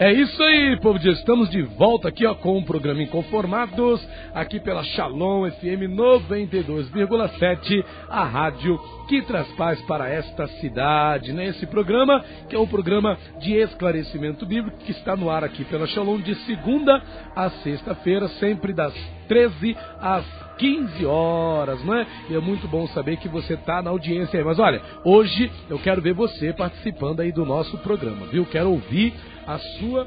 É isso aí, povo de. Estamos de volta aqui ó, com o programa Inconformados, aqui pela Shalom FM 92,7, a rádio que traz paz para esta cidade. Né? Esse programa, que é um programa de esclarecimento bíblico, que está no ar aqui pela Shalom de segunda a sexta-feira, sempre das 13 às 15 horas, não é? E é muito bom saber que você está na audiência aí. Mas olha, hoje eu quero ver você participando aí do nosso programa, viu? Quero ouvir a sua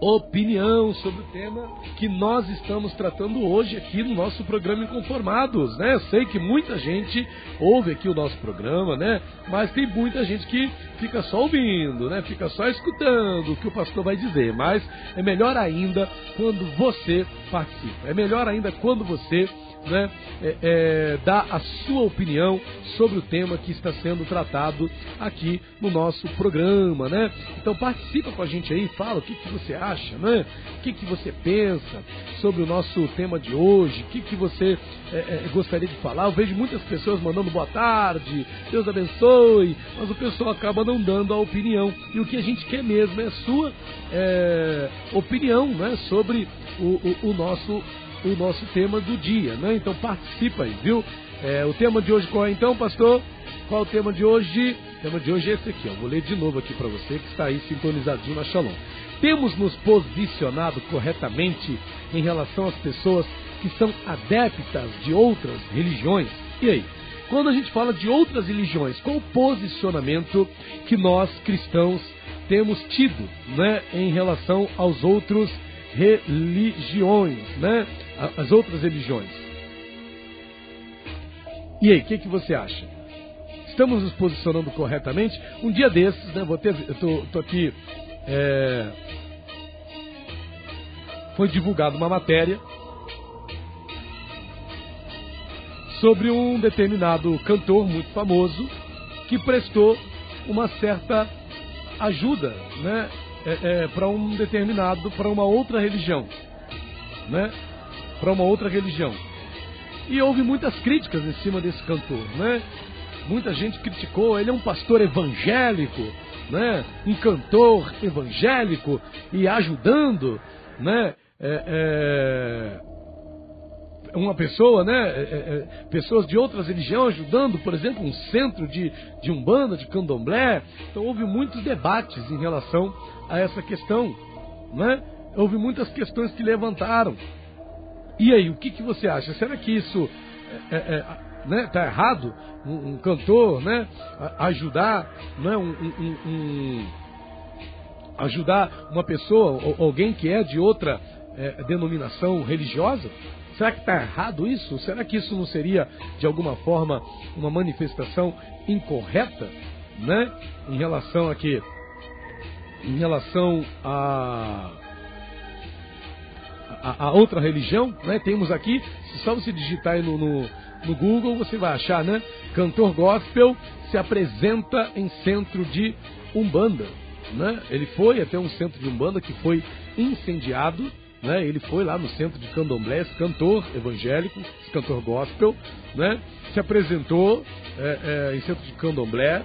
opinião sobre o tema que nós estamos tratando hoje aqui no nosso programa Inconformados, né? Eu sei que muita gente ouve aqui o nosso programa, né? Mas tem muita gente que fica só ouvindo, né? Fica só escutando o que o pastor vai dizer. Mas é melhor ainda quando você participa. É melhor ainda quando você né, é, é, dar a sua opinião sobre o tema que está sendo tratado aqui no nosso programa, né? Então participa com a gente aí, fala o que, que você acha, né? O que, que você pensa sobre o nosso tema de hoje, o que, que você é, é gostaria de falar. Eu vejo muitas pessoas mandando boa tarde, Deus abençoe, mas o pessoal acaba não dando a opinião. E o que a gente quer mesmo é a sua é, opinião né, sobre o, o, o nosso o nosso tema do dia, né? Então participa aí, viu? É, o tema de hoje qual é então, pastor? Qual é o tema de hoje? O tema de hoje é esse aqui, ó. Vou ler de novo aqui para você que está aí sintonizadinho na Shalom. Temos nos posicionado corretamente em relação às pessoas que são adeptas de outras religiões? E aí? Quando a gente fala de outras religiões, qual o posicionamento que nós cristãos temos tido, né, em relação aos outros religiões, né? As outras religiões. E aí, o que, que você acha? Estamos nos posicionando corretamente? Um dia desses, né? Vou ter, eu tô, tô aqui. É, foi divulgada uma matéria sobre um determinado cantor muito famoso que prestou uma certa ajuda, né, é, é, para um determinado, para uma outra religião, né? Para uma outra religião. E houve muitas críticas em cima desse cantor, né? Muita gente criticou, ele é um pastor evangélico, né? Um cantor evangélico e ajudando, né? É, é uma pessoa, né? É, é, é, pessoas de outras religiões ajudando, por exemplo, um centro de, de umbanda, de candomblé. Então houve muitos debates em relação a essa questão, né? Houve muitas questões que levantaram. E aí, o que, que você acha? Será que isso é, é, né, tá errado? Um, um, cantor, né? Ajudar, né? Um, um, um, ajudar uma pessoa, alguém que é de outra é, denominação religiosa? Será que está errado isso? Será que isso não seria, de alguma forma, uma manifestação incorreta, né? Em relação a? Em relação a, a, a outra religião, né? Temos aqui, só você digitar aí no, no, no Google, você vai achar, né? Cantor gospel se apresenta em centro de Umbanda, né? Ele foi até um centro de Umbanda que foi incendiado, né? Ele foi lá no centro de candomblé, cantor evangélico, cantor gospel, né? Se apresentou é, é, em centro de candomblé.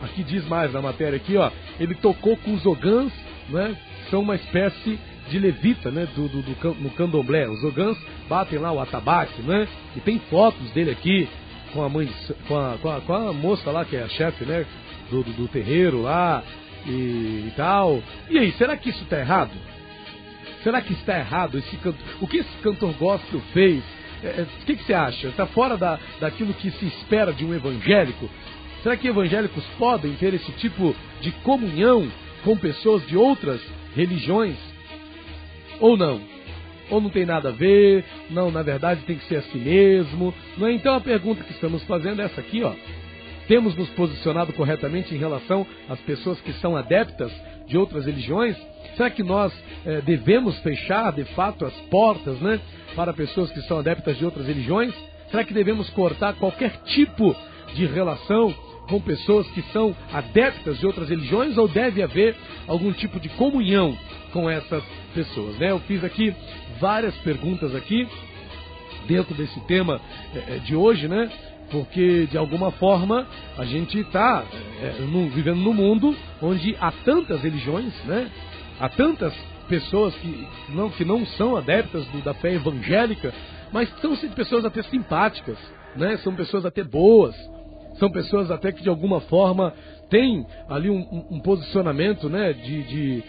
Aqui diz mais na matéria aqui, ó. Ele tocou com os ogãs, né? São uma espécie de levita, né? Do, do, do, no candomblé. Os ogãs batem lá o atabaque, né? E tem fotos dele aqui com a mãe, com a, com a, com a moça lá que é a chefe, né? Do, do, do terreiro lá e, e tal. E aí, será que isso está errado? Será que está errado esse cantor? O que esse cantor gospel fez? É, é, o que, que, você acha? Está fora da, daquilo que se espera de um evangélico? Será que evangélicos podem ter esse tipo de comunhão com pessoas de outras religiões? Ou não? Ou não tem nada a ver? Não, na verdade tem que ser assim mesmo. Não é? Então a pergunta que estamos fazendo é essa aqui, ó. Temos nos posicionado corretamente em relação às pessoas que são adeptas de outras religiões? Será que nós é, devemos fechar, de fato, as portas né, para pessoas que são adeptas de outras religiões? Será que devemos cortar qualquer tipo de relação com pessoas que são adeptas de outras religiões ou deve haver algum tipo de comunhão com essas pessoas? Né? Eu fiz aqui várias perguntas aqui dentro desse tema é, de hoje, né? Porque de alguma forma a gente está é, vivendo num mundo onde há tantas religiões, né? Há tantas pessoas que não, que não são adeptas do, da fé evangélica, mas são pessoas até simpáticas, né? São pessoas até boas, são pessoas até que de alguma forma têm ali um, um posicionamento, né? De, de,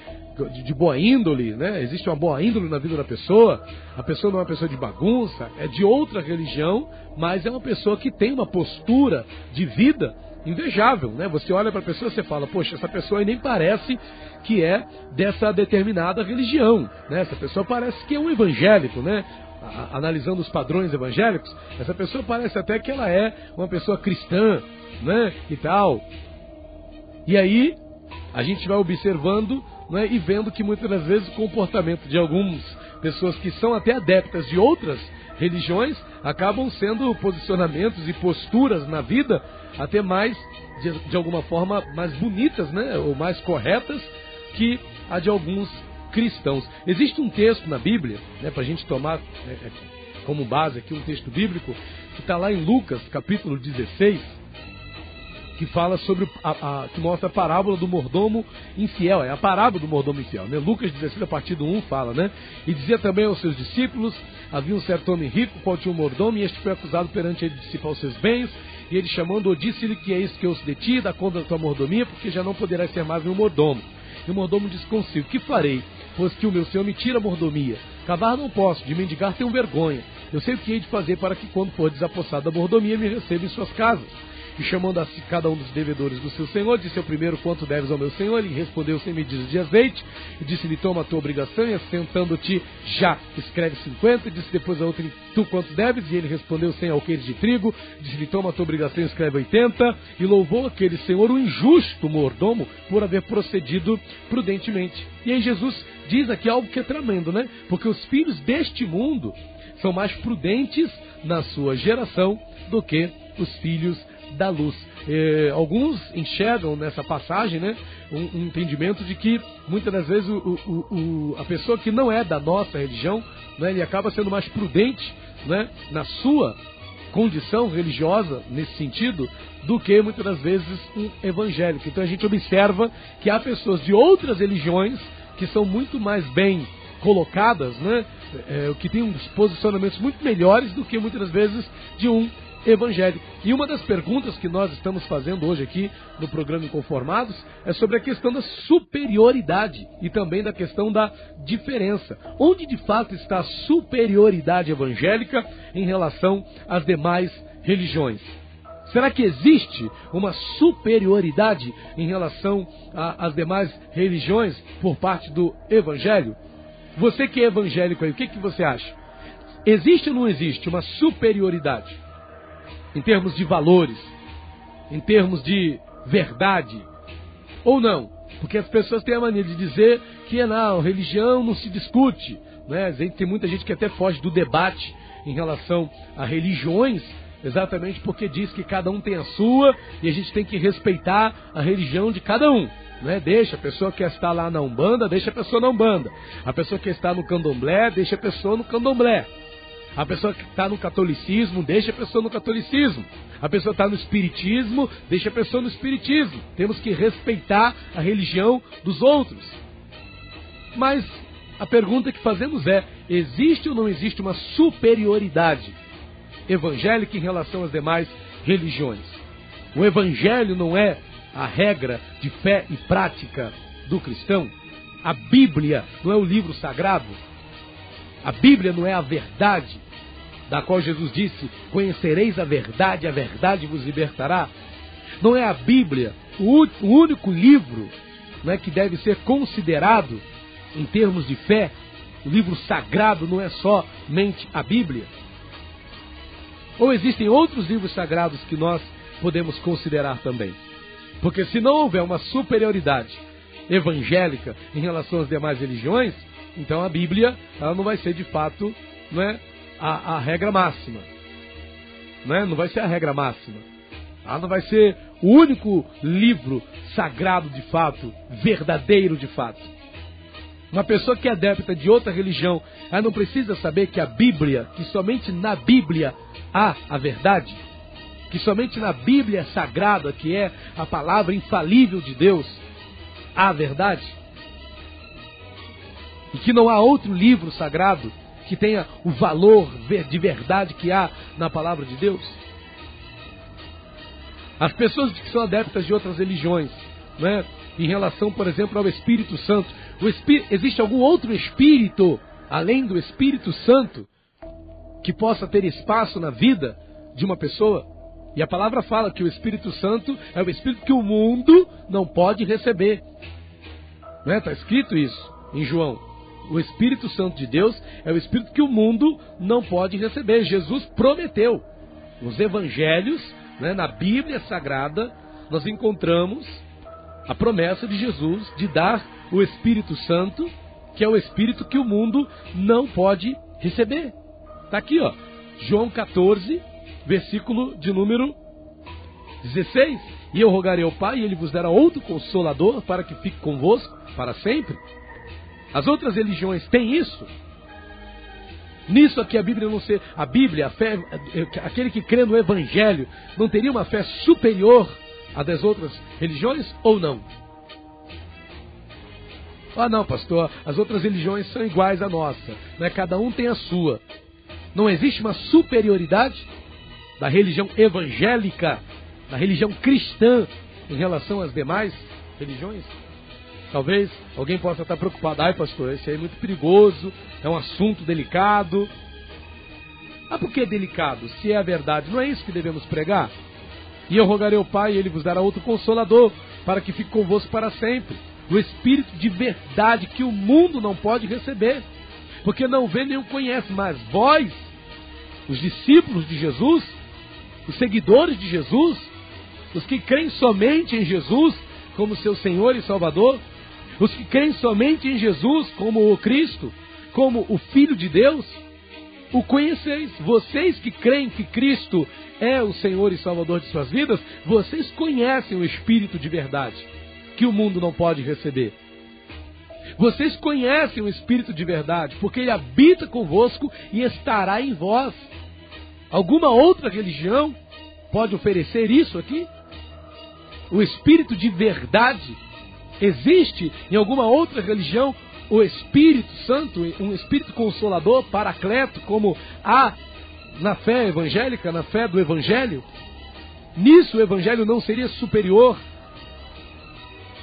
de, boa índole, né? Existe uma boa índole na vida da pessoa. A pessoa não é uma pessoa de bagunça, é de outra religião, mas é uma pessoa que tem uma postura de vida invejável, né? Você olha para a pessoa e você fala, poxa, essa pessoa aí nem parece que é dessa determinada religião, né? Essa pessoa parece que é um evangélico, né? analisando os padrões evangélicos, essa pessoa parece até que ela é uma pessoa cristã, né? E tal. E aí a gente vai observando né, e vendo que muitas das vezes o comportamento de algumas pessoas que são até adeptas de outras religiões acabam sendo posicionamentos e posturas na vida até mais, de, de alguma forma, mais bonitas, né? Ou mais corretas que a de alguns cristãos. Existe um texto na Bíblia, né, para a gente tomar é, é, como base aqui um texto bíblico, que está lá em Lucas, capítulo 16, que fala sobre a, a, que mostra a parábola do mordomo infiel, é a parábola do mordomo infiel, né? Lucas 16, a partir do 1 fala, né? E dizia também aos seus discípulos: havia um certo homem rico, qual tinha um mordomo, e este foi acusado perante ele de dissipar os seus bens, e ele chamando-o disse-lhe que é isso que eu os deti, da conta da tua mordomia, porque já não poderás ser mais meu mordomo. E o mordomo disse consigo: Que farei? Pois que o meu senhor me tira a mordomia. Cavar não posso, de mendigar tenho vergonha. Eu sei o que hei de fazer para que, quando for desapossado da mordomia, me receba em suas casas. E chamando a si cada um dos devedores do seu senhor, disse ao primeiro quanto deves ao meu senhor. Ele respondeu sem medidas de azeite. E disse-lhe: Toma a tua obrigação e assentando-te já, escreve cinquenta. Disse depois a outro: Tu quanto deves? E ele respondeu: Cem alqueires de trigo. Disse-lhe: Toma a tua obrigação e escreve oitenta. E louvou aquele senhor, o injusto mordomo, por haver procedido prudentemente. E aí Jesus diz aqui algo que é tremendo, né? Porque os filhos deste mundo são mais prudentes na sua geração do que os filhos da luz. Eh, alguns enxergam nessa passagem né, um, um, entendimento de que muitas das vezes o, o, o, a pessoa que não é da nossa religião, né, ele acaba sendo mais prudente né, na sua condição religiosa nesse sentido do que muitas das vezes um evangélico. Então a gente observa que há pessoas de outras religiões que são muito mais bem colocadas, né, é, que têm uns posicionamentos muito melhores do que muitas das vezes de um evangélico. E uma das perguntas que nós estamos fazendo hoje aqui no programa Inconformados é sobre a questão da superioridade e também da questão da diferença. Onde de fato está a superioridade evangélica em relação às demais religiões? Será que existe uma superioridade em relação às demais religiões por parte do Evangelho? Você que é evangélico aí, o que, que você acha? Existe ou não existe uma superioridade? Em termos de valores, em termos de verdade, ou não? Porque as pessoas têm a mania de dizer que não, religião não se discute. Né? Tem muita gente que até foge do debate em relação a religiões, exatamente porque diz que cada um tem a sua e a gente tem que respeitar a religião de cada um. Né? Deixa a pessoa que está lá na Umbanda, deixa a pessoa na Umbanda. A pessoa que está no Candomblé, deixa a pessoa no Candomblé. A pessoa que está no catolicismo, deixa a pessoa no catolicismo. A pessoa está no espiritismo, deixa a pessoa no espiritismo. Temos que respeitar a religião dos outros. Mas a pergunta que fazemos é: existe ou não existe uma superioridade evangélica em relação às demais religiões? O evangelho não é a regra de fé e prática do cristão? A Bíblia não é o livro sagrado? A Bíblia não é a verdade? Da qual Jesus disse: Conhecereis a verdade, a verdade vos libertará. Não é a Bíblia o, único livro não é, que deve ser considerado em termos de fé. O livro sagrado não é somente a Bíblia. Ou existem outros livros sagrados que nós podemos considerar também? Porque se não houver uma superioridade evangélica em relação às demais religiões, então a Bíblia ela não vai ser de fato não é, a, a regra máxima. Né? Não vai ser a regra máxima. Ah, não vai ser o único livro sagrado de fato, verdadeiro de fato. Uma pessoa que é adepta de outra religião, ela não precisa saber que a Bíblia, que somente na Bíblia há a verdade, que somente na Bíblia sagrada, que é a palavra infalível de Deus, há a verdade. E que não há outro livro sagrado que tenha o valor de verdade que há na palavra de Deus. As pessoas que são adeptas de outras religiões, né, em relação, por exemplo, ao Espírito Santo, existe algum outro Espírito, além do Espírito Santo, que possa ter espaço na vida de uma pessoa? E a palavra fala que o Espírito Santo é o Espírito que o mundo não pode receber. Não é? Está escrito isso em João. O Espírito Santo de Deus é o Espírito que o mundo não pode receber. Jesus prometeu. Nos Evangelhos, né, na Bíblia Sagrada, nós encontramos a promessa de Jesus de dar o Espírito Santo, que é o Espírito que o mundo não pode receber. Está aqui, ó. João 14, versículo de número 16. E eu rogarei ao Pai, e ele vos dará outro consolador para que fique convosco para sempre. As outras religiões têm isso? Nisso aqui a Bíblia não ser, a Bíblia, a fé, aquele que crê no Evangelho, não teria uma fé superior à das outras religiões ou não? Ah, não, pastor, as outras religiões são iguais à nossa, né? cada um tem a sua. Não existe uma superioridade da religião evangélica, da religião cristã, em relação às demais religiões? Talvez alguém possa estar preocupado, ai pastor, esse aí é muito perigoso, é um assunto delicado. Ah, por que delicado? Se é a verdade, não é isso que devemos pregar? E eu rogarei ao Pai, e ele vos dará outro consolador, para que fique convosco para sempre. O Espírito de verdade que o mundo não pode receber, porque não vê nem o conhece, mas vós, os discípulos de Jesus, os seguidores de Jesus, os que creem somente em Jesus como seu Senhor e Salvador, os que creem somente em Jesus como o Cristo, como o Filho de Deus, o conheceis. Vocês que creem que Cristo é o Senhor e Salvador de suas vidas, vocês conhecem o Espírito de verdade, que o mundo não pode receber. Vocês conhecem o Espírito de verdade, porque ele habita convosco e estará em vós. Alguma outra religião pode oferecer isso aqui? O Espírito de verdade existe em alguma outra religião o Espírito Santo, um Espírito Consolador, Paracleto, como há na fé evangélica, na fé do Evangelho? Nisso o Evangelho não seria superior?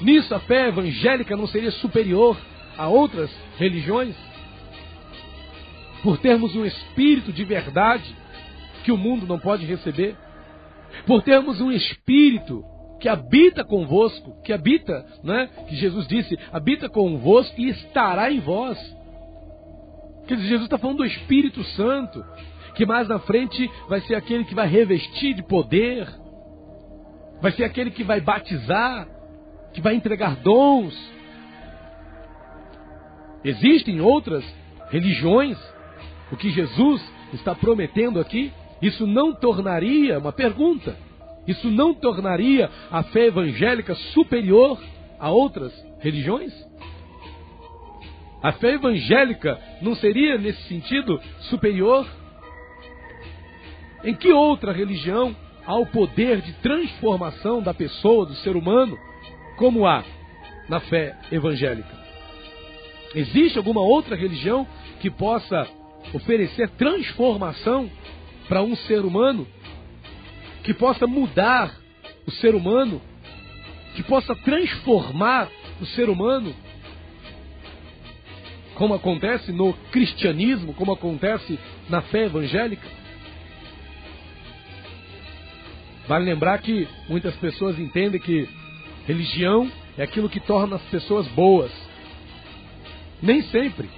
Nisso a fé evangélica não seria superior a outras religiões? Por termos um Espírito de verdade que o mundo não pode receber? Por termos um Espírito que habita convosco, que habita, né? Que Jesus disse, habita convosco e estará em vós. Quer dizer, Jesus está falando do Espírito Santo, que mais na frente vai ser aquele que vai revestir de poder, vai ser aquele que vai batizar, que vai entregar dons. Existem outras religiões, o que Jesus está prometendo aqui, isso não tornaria uma pergunta isso não tornaria a fé evangélica superior a outras religiões? A fé evangélica não seria, nesse sentido, superior? Em que outra religião há o poder de transformação da pessoa, do ser humano, como há na fé evangélica? Existe alguma outra religião que possa oferecer transformação para um ser humano que possa mudar o ser humano, que possa transformar o ser humano, como acontece no cristianismo, como acontece na fé evangélica. Vale lembrar que muitas pessoas entendem que religião é aquilo que torna as pessoas boas. Nem sempre.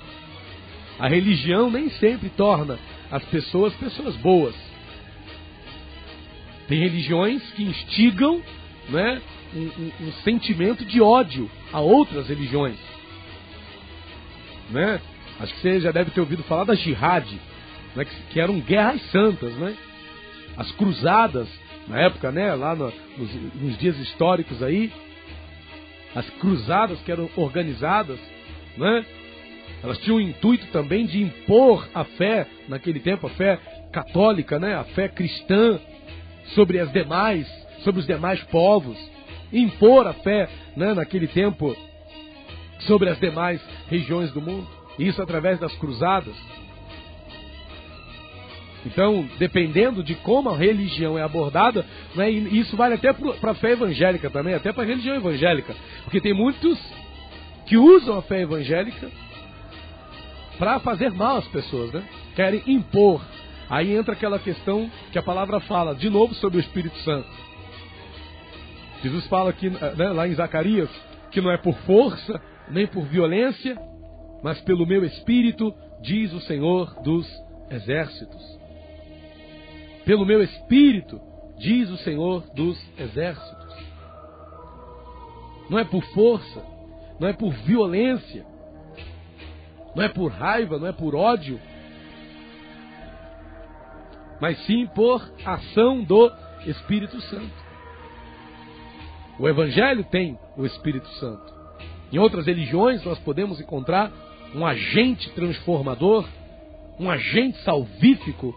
A religião nem sempre torna as pessoas pessoas boas. Tem religiões que instigam né, um, um, um sentimento de ódio a outras religiões. Né? Acho que você já deve ter ouvido falar da jihad, né, que, que, eram guerras santas, né? As cruzadas, na época, né, lá no, nos, nos dias históricos aí, as cruzadas que eram organizadas né? Elas tinham o intuito também de impor a fé, naquele tempo, a fé católica, né? a fé cristã, sobre as demais, sobre os demais povos. Impor a fé, né? naquele tempo, sobre as demais regiões do mundo. Isso através das cruzadas. Então, dependendo de como a religião é abordada, né, isso vale até para a fé evangélica também, até para a religião evangélica. Porque tem muitos que usam a fé evangélica para fazer mal às pessoas, né? Querem impor. Aí entra aquela questão que a palavra fala, de novo, sobre o Espírito Santo. Jesus fala aqui, né, lá em Zacarias, que não é por força, nem por violência, mas pelo meu Espírito, diz o Senhor dos Exércitos pelo meu espírito, diz o Senhor dos exércitos. Não é por força, não é por violência, não é por raiva, não é por ódio, mas sim por ação do Espírito Santo. O Evangelho tem o Espírito Santo. Em outras religiões nós podemos encontrar um agente transformador, um agente salvífico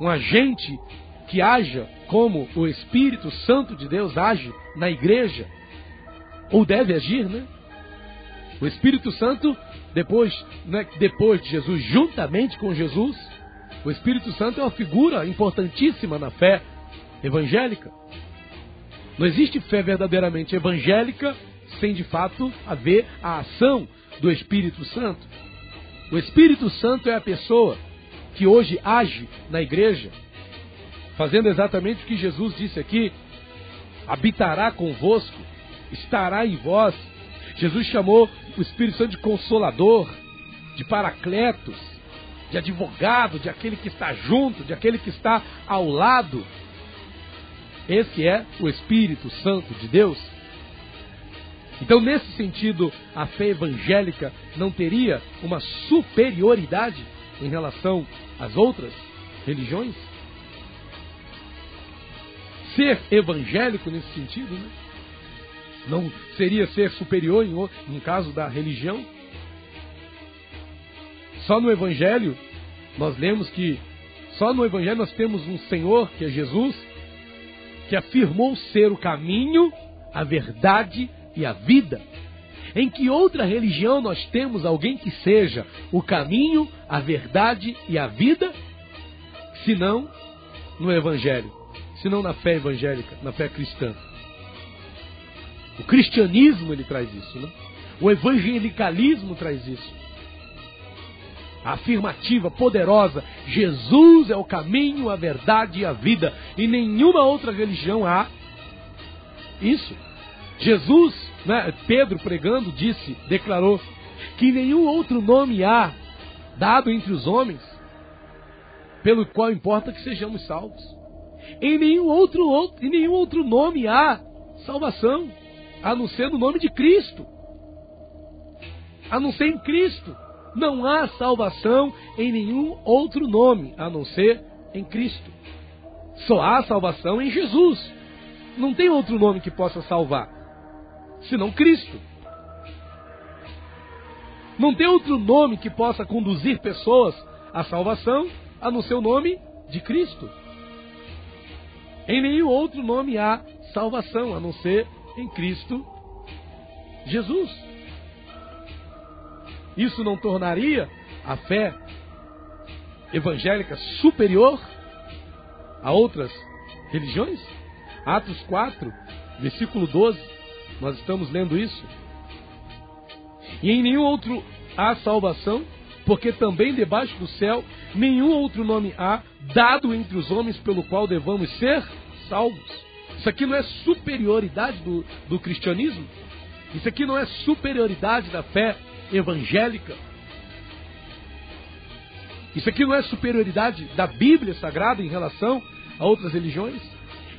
um agente que haja como o Espírito Santo de Deus age na igreja, ou deve agir, né? O Espírito Santo, depois, né, depois de Jesus, juntamente com Jesus, o Espírito Santo é uma figura importantíssima na fé evangélica. Não existe fé verdadeiramente evangélica sem de fato haver a ação do Espírito Santo. O Espírito Santo é a pessoa que hoje age na igreja, fazendo exatamente o que Jesus disse aqui: habitará convosco, estará em vós. Jesus chamou o Espírito Santo de consolador, de paracletos, de advogado, de aquele que está junto, de aquele que está ao lado. Esse é o Espírito Santo de Deus. Então, nesse sentido, a fé evangélica não teria uma superioridade em relação às outras religiões? Ser evangélico nesse sentido, né? Não seria ser superior em, no caso da religião? Só no Evangelho nós lemos que só no Evangelho nós temos um Senhor, que é Jesus, que afirmou ser o caminho, a verdade e a vida. Em que outra religião nós temos alguém que seja o caminho, a verdade e a vida, senão no Evangelho, senão na fé evangélica, na fé cristã? O cristianismo ele traz isso, né? O evangelicalismo traz isso. Afirmativa poderosa: Jesus é o caminho, a verdade e a vida. E nenhuma outra religião há isso. Jesus, né, Pedro pregando, disse, declarou que nenhum outro nome há dado entre os homens pelo qual importa que sejamos salvos. Em nenhum outro, outro, em nenhum outro nome há salvação, a não ser no nome de Cristo. A não ser em Cristo. Não há salvação em nenhum outro nome, a não ser em Cristo. Só há salvação em Jesus. Não tem outro nome que possa salvar senão Cristo. Não tem outro nome que possa conduzir pessoas à salvação a não ser o nome de Cristo. Em nenhum outro nome há salvação a não ser em Cristo Jesus. Isso não tornaria a fé evangélica superior a outras religiões? Atos 4, versículo 12 nós estamos lendo isso. E em nenhum outro há salvação, porque também debaixo do céu nenhum outro nome há dado entre os homens pelo qual devamos ser salvos. Isso aqui não é superioridade do, do cristianismo. Isso aqui não é superioridade da fé evangélica. Isso aqui não é superioridade da Bíblia Sagrada em relação a outras religiões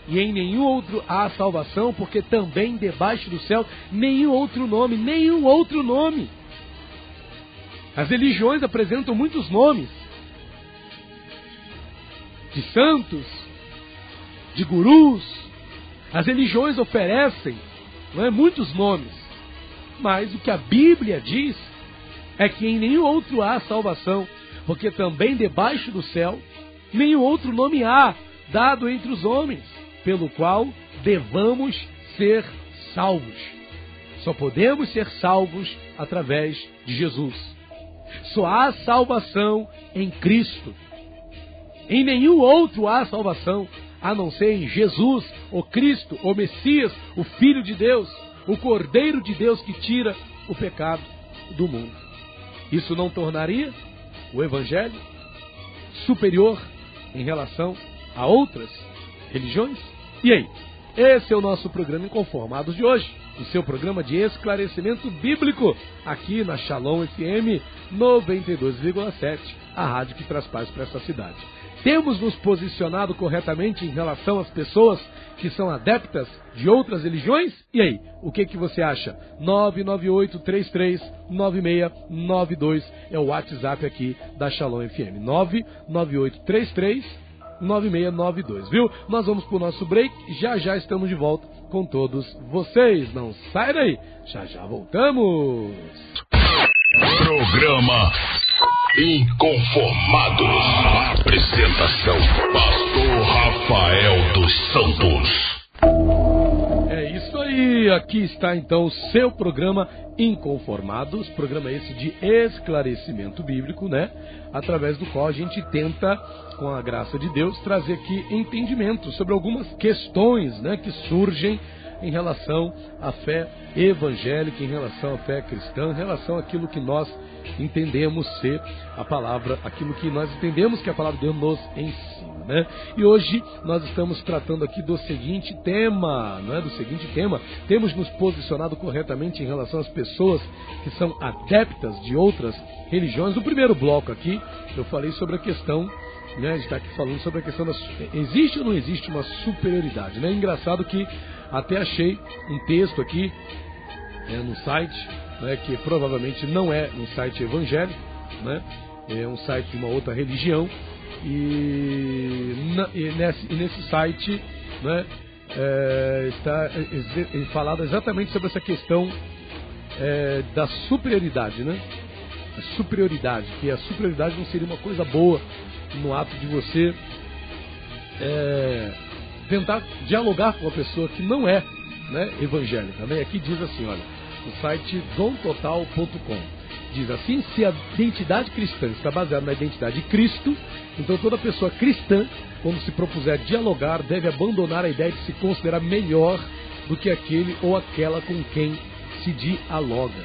e em nenhum outro há salvação, porque também debaixo do céu nenhum outro nome, nenhum outro nome. As religiões apresentam muitos nomes de santos, de gurus. As religiões oferecem não é, muitos nomes, mas o que a Bíblia diz é que em nenhum outro há salvação, porque também debaixo do céu nenhum outro nome há dado entre os homens, pelo qual devamos ser salvos. Só podemos ser salvos através de Jesus. Só há salvação em Cristo. Em nenhum outro há salvação, a não ser em Jesus, o Cristo, o Messias, o Filho de Deus, o Cordeiro de Deus que tira o pecado do mundo. Isso não tornaria o Evangelho superior em relação a outras religiões? E aí? Esse é o nosso programa Inconformados de hoje, o seu programa de esclarecimento bíblico, aqui na Shalom FM 92,7, a rádio que traz paz para essa cidade. Temos nos posicionado corretamente em relação às pessoas que são adeptas de outras religiões? E aí, o que, que você acha? 998-33-9692 é o WhatsApp aqui da Shalom FM. 998-33-9692, viu? Nós vamos para o nosso break já já estamos de volta com todos vocês. Não sai daí, já já voltamos. Programa Inconformados. Apresentação: Pastor Rafael dos Santos. É isso aí, aqui está então o seu programa Inconformados, programa esse de esclarecimento bíblico, né? Através do qual a gente tenta, com a graça de Deus, trazer aqui entendimento sobre algumas questões, né, que surgem em relação à fé evangélica, em relação à fé cristã, em relação àquilo que nós entendemos ser a palavra, aquilo que nós entendemos que a palavra de Deus nos ensina. Né? E hoje nós estamos tratando aqui do seguinte tema, não é? do seguinte tema, temos nos posicionado corretamente em relação às pessoas que são adeptas de outras religiões. No primeiro bloco aqui, eu falei sobre a questão né, está aqui falando sobre a questão da. Existe ou não existe uma superioridade? Né? Engraçado que até achei um texto aqui é, no site, né, que provavelmente não é um site evangélico, né, é um site de uma outra religião, e, na, e, nesse, e nesse, site né, é, está é, é, falado exatamente sobre essa questão é, da superioridade, né? A superioridade, que a superioridade não seria uma coisa boa no ato de você é, tentar dialogar com uma pessoa que não é né, evangélica. Né? Aqui diz assim, olha, no site domtotal.com. Diz assim, se a identidade cristã está baseada na identidade de Cristo, então toda pessoa cristã, quando se propuser dialogar, deve abandonar a ideia de se considerar melhor do que aquele ou aquela com quem se dialoga.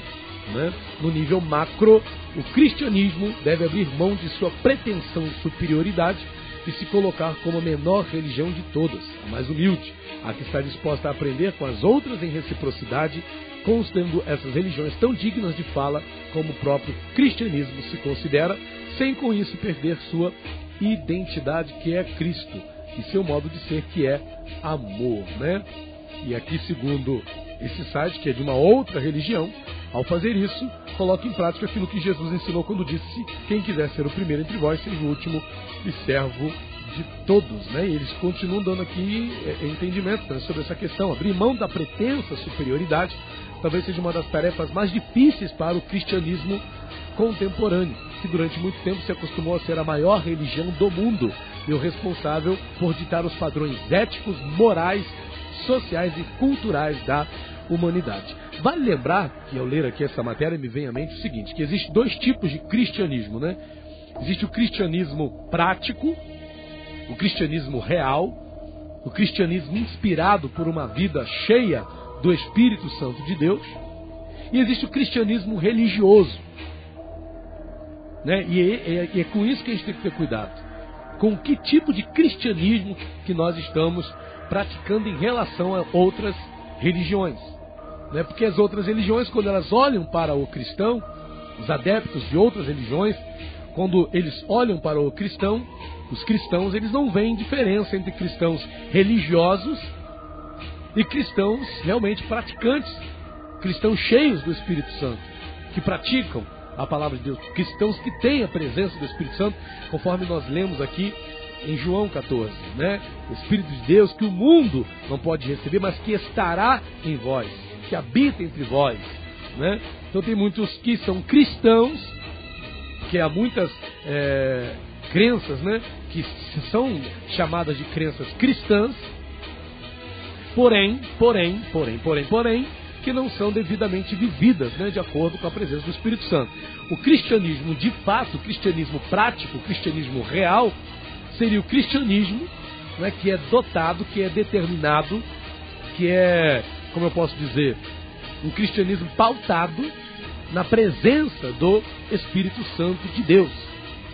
Né? No nível macro, o cristianismo deve abrir mão de sua pretensão de superioridade e se colocar como a menor religião de todas, a mais humilde, a que está disposta a aprender com as outras em reciprocidade, considerando essas religiões tão dignas de fala como o próprio cristianismo se considera, sem com isso perder sua identidade que é Cristo e seu modo de ser que é amor, né? E aqui, segundo esse site, que é de uma outra religião, ao fazer isso, coloca em prática aquilo que Jesus ensinou quando disse: Quem quiser ser o primeiro entre vós, seja o último e servo de todos. Né? E eles continuam dando aqui é, entendimento né, sobre essa questão. Abrir mão da pretensa superioridade talvez seja uma das tarefas mais difíceis para o cristianismo contemporâneo, que durante muito tempo se acostumou a ser a maior religião do mundo e o responsável por ditar os padrões éticos, morais, sociais e culturais da humanidade. Vale lembrar que ao ler aqui essa matéria me vem à mente o seguinte, que existe dois tipos de cristianismo, né? Existe o cristianismo prático, o cristianismo real, o cristianismo inspirado por uma vida cheia do Espírito Santo de Deus, e existe o cristianismo religioso. Né? E, é, e é com isso que a gente tem que ter cuidado. Com que tipo de cristianismo que nós estamos praticando em relação a outras religiões. Né? Porque as outras religiões, quando elas olham para o cristão, os adeptos de outras religiões, quando eles olham para o cristão, os cristãos, eles não veem diferença entre cristãos religiosos e cristãos realmente praticantes, cristãos cheios do Espírito Santo, que praticam a palavra de Deus, cristãos que têm a presença do Espírito Santo, conforme nós lemos aqui em João 14, né? O Espírito de Deus que o mundo não pode receber, mas que estará em vós, que habita entre vós. Né? Então tem muitos que são cristãos, que há muitas é, crenças né, que são chamadas de crenças cristãs, porém, porém, porém, porém, porém, que não são devidamente vividas né, de acordo com a presença do Espírito Santo. O cristianismo de fato, o cristianismo prático, o cristianismo real, seria o cristianismo né, que é dotado, que é determinado, que é, como eu posso dizer, um cristianismo pautado na presença do Espírito Santo de Deus.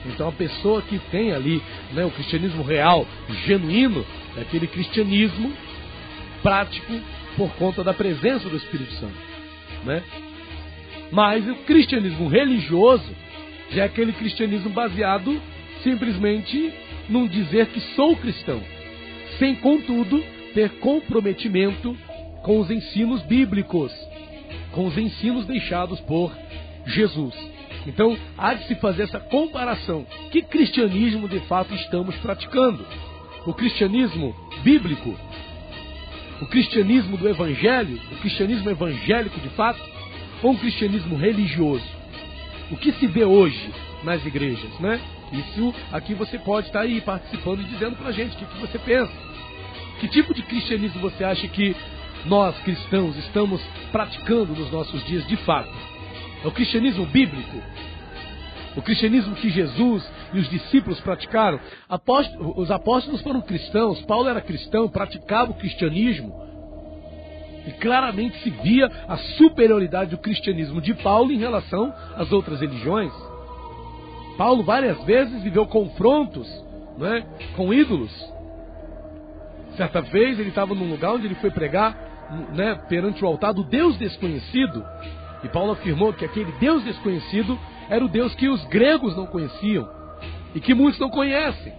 Então a pessoa que tem ali né, o cristianismo real, genuíno, é aquele cristianismo prático por conta da presença do Espírito Santo. Né? Mas o cristianismo religioso já é aquele cristianismo baseado simplesmente num dizer que sou cristão, sem contudo ter comprometimento com os ensinos bíblicos, com os ensinos deixados por Jesus. Então, há de se fazer essa comparação. Que cristianismo de fato estamos praticando? O cristianismo bíblico? O cristianismo do evangelho? O cristianismo evangélico de fato? Ou um cristianismo religioso? O que se vê hoje nas igrejas, né? Isso aqui você pode estar aí participando e dizendo pra gente o que, que você pensa. Que tipo de cristianismo você acha que nós cristãos estamos praticando nos nossos dias de fato? É o cristianismo bíblico? O cristianismo que Jesus e os discípulos praticaram? os apóstolos foram cristãos, Paulo era cristão, praticava o cristianismo. E claramente se via a superioridade do cristianismo de Paulo em relação às outras religiões. Paulo várias vezes viveu confrontos né, com ídolos. Certa vez ele estava num lugar onde ele foi pregar né, perante o altar do Deus desconhecido. E Paulo afirmou que aquele Deus desconhecido era o Deus que os gregos não conheciam e que muitos não conhecem.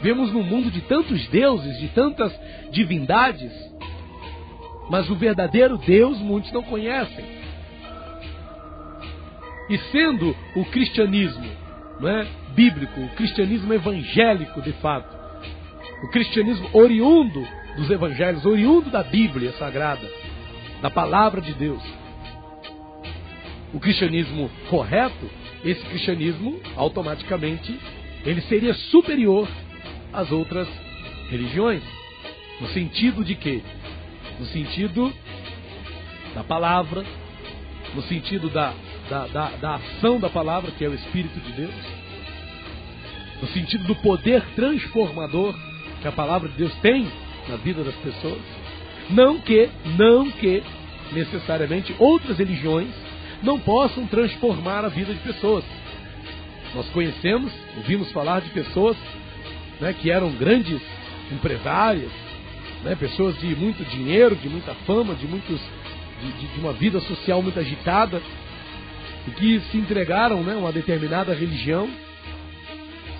Vemos no mundo de tantos deuses, de tantas divindades, mas o verdadeiro Deus muitos não conhecem. E sendo o cristianismo é, bíblico, o cristianismo evangélico de fato, o cristianismo oriundo dos evangelhos, oriundo da Bíblia sagrada, da palavra de Deus, o cristianismo correto, esse cristianismo automaticamente ele seria superior às outras religiões. No sentido de quê? No sentido da palavra, no sentido da da, da, da ação da palavra, que é o Espírito de Deus, no sentido do poder transformador que a palavra de Deus tem na vida das pessoas. Não que, não que necessariamente outras religiões não possam transformar a vida de pessoas. Nós conhecemos, ouvimos falar de pessoas né, que eram grandes empresárias, né, pessoas de muito dinheiro, de muita fama, de, muitos, de, de, uma vida social muito agitada, e que se entregaram né, a uma determinada religião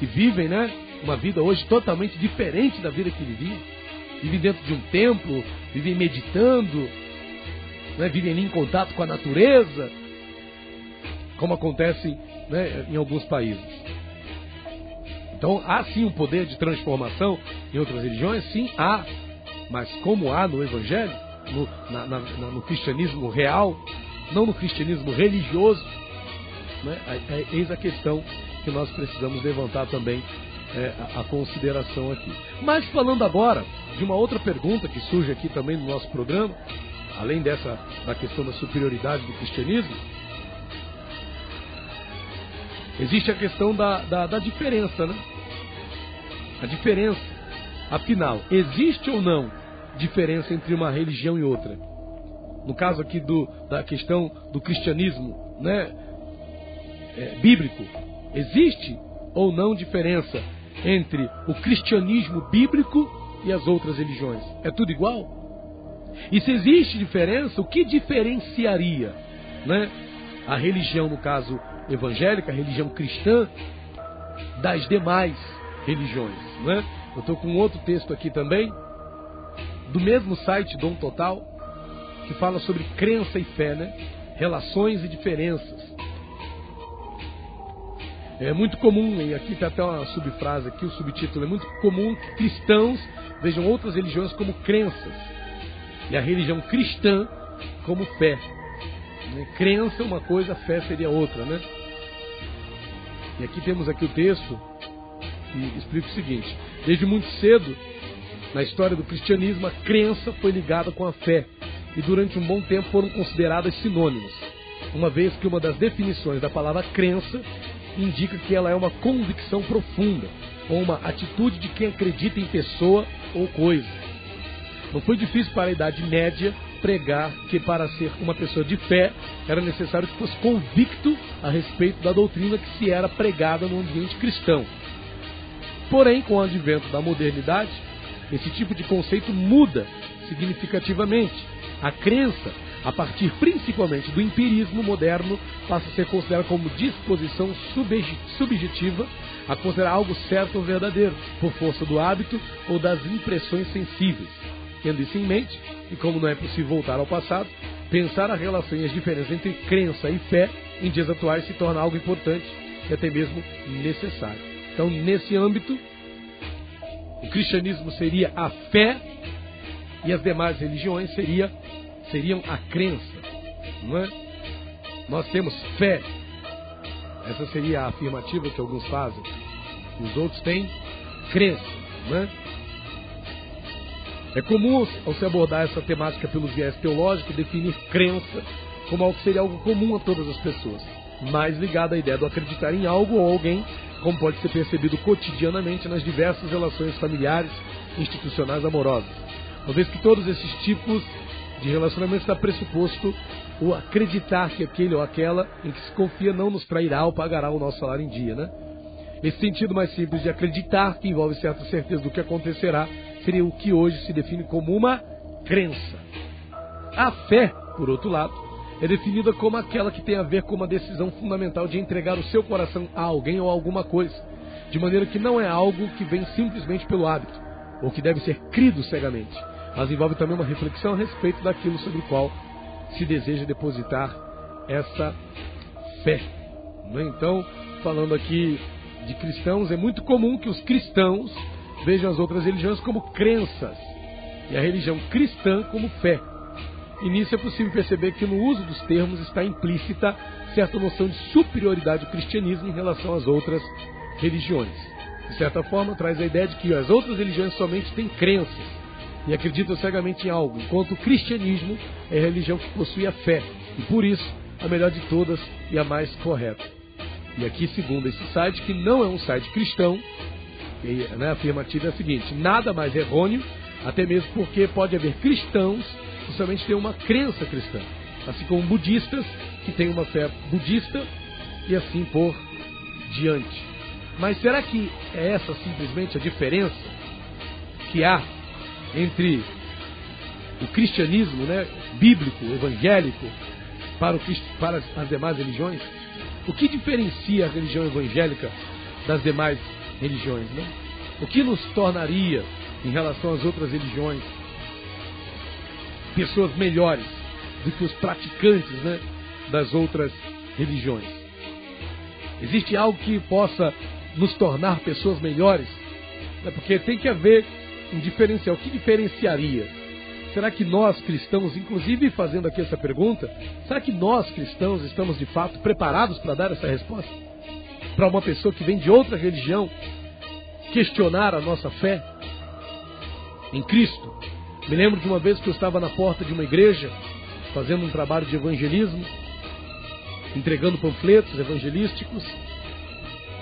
e vivem né, uma vida hoje totalmente diferente da vida que viviam. Vivem dentro de um templo, vivem meditando, né, vivem em contato com a natureza, como acontece né, em alguns países. Então há sim um poder de transformação em outras religiões? Sim, há. Mas como há no Evangelho, no, na, na, no cristianismo real, não no cristianismo religioso. Né? É, é, eis a questão que nós precisamos levantar também é, a, consideração aqui. Mas falando agora de uma outra pergunta que surge aqui também no nosso programa, além dessa da questão da superioridade do cristianismo, existe a questão da, da, da diferença, né? A diferença, afinal, existe ou não diferença entre uma religião e outra? no caso aqui do, da questão do cristianismo né, é, bíblico, existe ou não diferença entre o cristianismo bíblico e as outras religiões? É tudo igual? E se existe diferença, o que diferenciaria né, a religião, no caso evangélica, a religião cristã, das demais religiões? Né? Eu estou com outro texto aqui também, do mesmo site Dom Total, que fala sobre crença e fé, né? Relações e diferenças. É muito comum, e aqui tem até uma subfrase aqui, o subtítulo, é muito comum que cristãos vejam outras religiões como crenças e a religião cristã como fé. Né? Crença é uma coisa, fé seria outra, né? E aqui temos aqui o texto que explica o seguinte: desde muito cedo, na história do cristianismo, a crença foi ligada com a fé e durante um bom tempo foram consideradas sinônimos, uma vez que uma das definições da palavra crença indica que ela é uma convicção profunda ou uma atitude de quem acredita em pessoa ou coisa. Não foi difícil para a Idade Média pregar que para ser uma pessoa de fé era necessário que fosse convicto a respeito da doutrina que se era pregada no ambiente cristão. Porém, com o advento da modernidade, esse tipo de conceito muda significativamente. A crença, a partir principalmente do empirismo moderno, passa a ser considerada como disposição subjetiva a considerar algo certo ou verdadeiro, por força do hábito ou das impressões sensíveis. Tendo isso em mente, e como não é possível voltar ao passado, pensar a relação e as diferenças entre crença e fé em dias atuais se torna algo importante e até mesmo necessário. Então, nesse âmbito, o cristianismo seria a fé e as demais religiões seria, seriam a crença. Não é? Nós temos fé. Essa seria a afirmativa que alguns fazem. Os outros têm crença. Não é? É comum, ao se abordar essa temática pelo viés teológico, definir crença como algo que seria algo comum a todas as pessoas, mais ligado à ideia do acreditar em algo ou alguém, como pode ser percebido cotidianamente nas diversas relações familiares, institucionais, amorosas. Uma vez que todos esses tipos de relacionamento está pressuposto o acreditar que aquele ou aquela em que se confia não nos trairá ou pagará o nosso salário em dia, né? Esse sentido mais simples de acreditar, que envolve certa certeza do que acontecerá, seria o que hoje se define como uma crença. A fé, por outro lado, é definida como aquela que tem a ver com uma decisão fundamental de entregar o seu coração a alguém ou a alguma coisa, de maneira que não é algo que vem simplesmente pelo hábito, ou que deve ser crido cegamente, mas envolve também uma reflexão a respeito daquilo sobre o qual se deseja depositar essa fé. É? Então, falando aqui de cristãos, é muito comum que os cristãos vejam as outras religiões como crenças e a religião cristã como fé. E nisso é possível perceber que no uso dos termos está implícita certa noção de superioridade do cristianismo em relação às outras religiões. De certa forma, traz a ideia de que as outras religiões somente têm crenças e acreditam cegamente em algo, enquanto o cristianismo é a religião que possui a fé e, por isso, a melhor de todas e a mais correta. E aqui, segundo esse site, que não é um site cristão, e, né, a afirmativa é a seguinte: nada mais errôneo, até mesmo porque pode haver cristãos que somente têm uma crença cristã, assim como budistas que têm uma fé budista e assim por diante. Mas será que é essa simplesmente a diferença que há entre o cristianismo né, bíblico, evangélico, para, o, para as demais religiões? O que diferencia a religião evangélica das demais religiões, né? O que nos tornaria, em relação às outras religiões, pessoas melhores do que os praticantes né, das outras religiões? Existe algo que possa nos tornar pessoas melhores? É porque tem que haver um diferencial. O que diferenciaria? Será que nós cristãos, inclusive fazendo aqui essa pergunta, será que nós cristãos estamos de fato preparados para dar essa resposta? Para uma pessoa que vem de outra religião questionar a nossa fé em Cristo. Me lembro de uma vez que eu estava na porta de uma igreja fazendo um trabalho de evangelismo, entregando panfletos evangelísticos.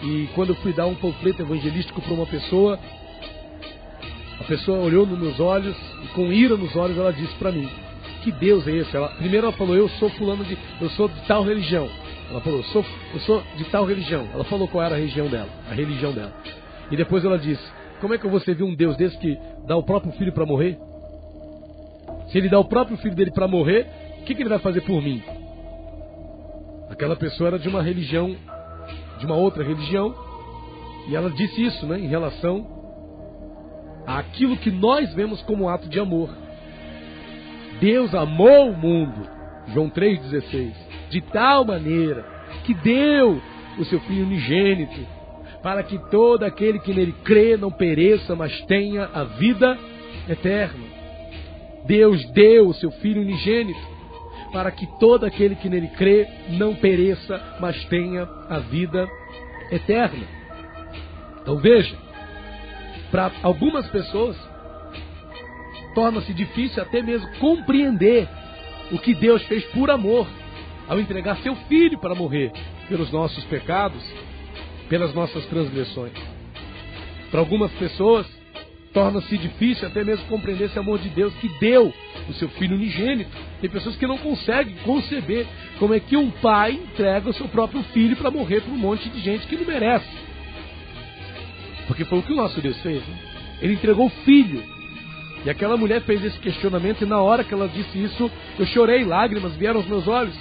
E quando eu fui dar um panfleto evangelístico para uma pessoa, a pessoa olhou nos meus olhos e com ira nos olhos ela disse para mim: "Que Deus é esse?" Ela, primeiro ela falou: "Eu sou fulano de, eu sou de tal religião." Ela falou: eu sou, "Eu sou de tal religião." Ela falou qual era a religião dela, a religião dela. E depois ela disse: Como é que você viu um Deus desse que dá o próprio filho para morrer? Se ele dá o próprio filho dele para morrer, o que, que ele vai fazer por mim? Aquela pessoa era de uma religião, de uma outra religião, e ela disse isso né, em relação àquilo que nós vemos como ato de amor. Deus amou o mundo, João 3,16, de tal maneira que deu o seu Filho unigênito para que todo aquele que nele crê não pereça, mas tenha a vida eterna. Deus deu o seu Filho unigênito para que todo aquele que nele crê não pereça, mas tenha a vida eterna. Então veja, para algumas pessoas torna-se difícil até mesmo compreender o que Deus fez por amor ao entregar seu filho para morrer pelos nossos pecados, pelas nossas transgressões. Para algumas pessoas, torna-se difícil até mesmo compreender esse amor de Deus que deu o seu filho unigênito. Tem pessoas que não conseguem conceber como é que um pai entrega o seu próprio filho para morrer para um monte de gente que não merece. Porque foi o que o nosso Deus fez. Né? Ele entregou o filho. E aquela mulher fez esse questionamento, e na hora que ela disse isso, eu chorei, lágrimas vieram aos meus olhos.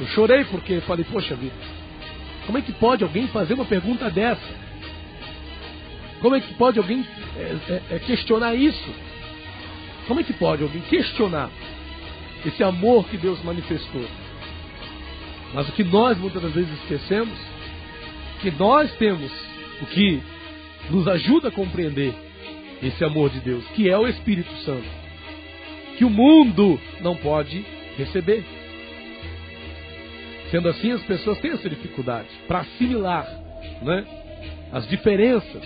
Eu chorei porque falei, poxa vida, como é que pode alguém fazer uma pergunta dessa? Como é que pode alguém é, é, é, questionar isso? Como é que pode alguém questionar esse amor que Deus manifestou? Mas o que nós muitas vezes esquecemos, que nós temos o que nos ajuda a compreender esse amor de Deus, que é o Espírito Santo, que o mundo não pode receber. Sendo assim, as pessoas têm essa dificuldade para assimilar né, as diferenças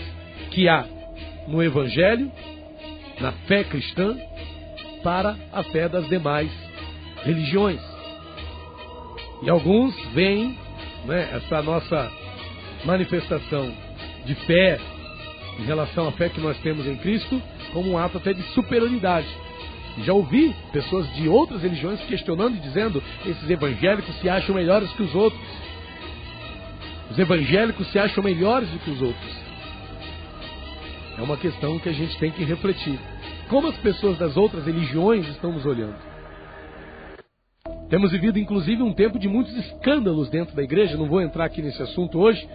que há no Evangelho, na fé cristã, para a fé das demais religiões. E alguns veem né, essa nossa manifestação de fé em relação à fé que nós temos em Cristo como um ato até de superioridade. Já ouvi pessoas de outras religiões questionando e dizendo: esses evangélicos se acham melhores que os outros. Os evangélicos se acham melhores do que os outros. É uma questão que a gente tem que refletir. Como as pessoas das outras religiões estão nos olhando? Temos vivido, inclusive, um tempo de muitos escândalos dentro da igreja. Não vou entrar aqui nesse assunto hoje.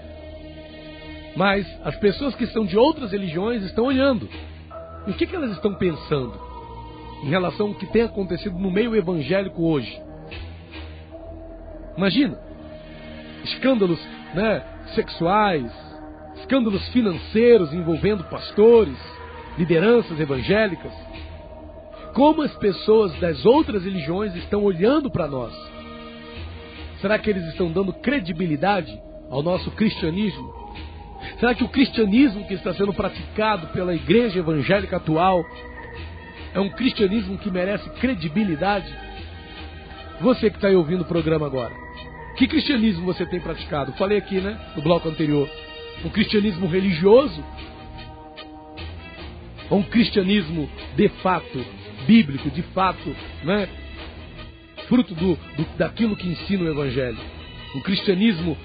Mas as pessoas que são de outras religiões estão olhando. E o que, que elas estão pensando? em relação ao que tem acontecido no meio evangélico hoje. Imagina, escândalos né, sexuais, escândalos financeiros envolvendo pastores, lideranças evangélicas. Como as pessoas das outras religiões estão olhando para nós? Será que eles estão dando credibilidade ao nosso cristianismo? Será que o cristianismo que está sendo praticado pela igreja evangélica atual é um cristianismo que merece credibilidade? Você que está aí ouvindo o programa agora, que cristianismo você tem praticado? Falei aqui, né, no bloco anterior. Um cristianismo religioso? Ou um cristianismo de fato, bíblico, de fato, né? Fruto do, do, daquilo que ensina o Evangelho. Um cristianismo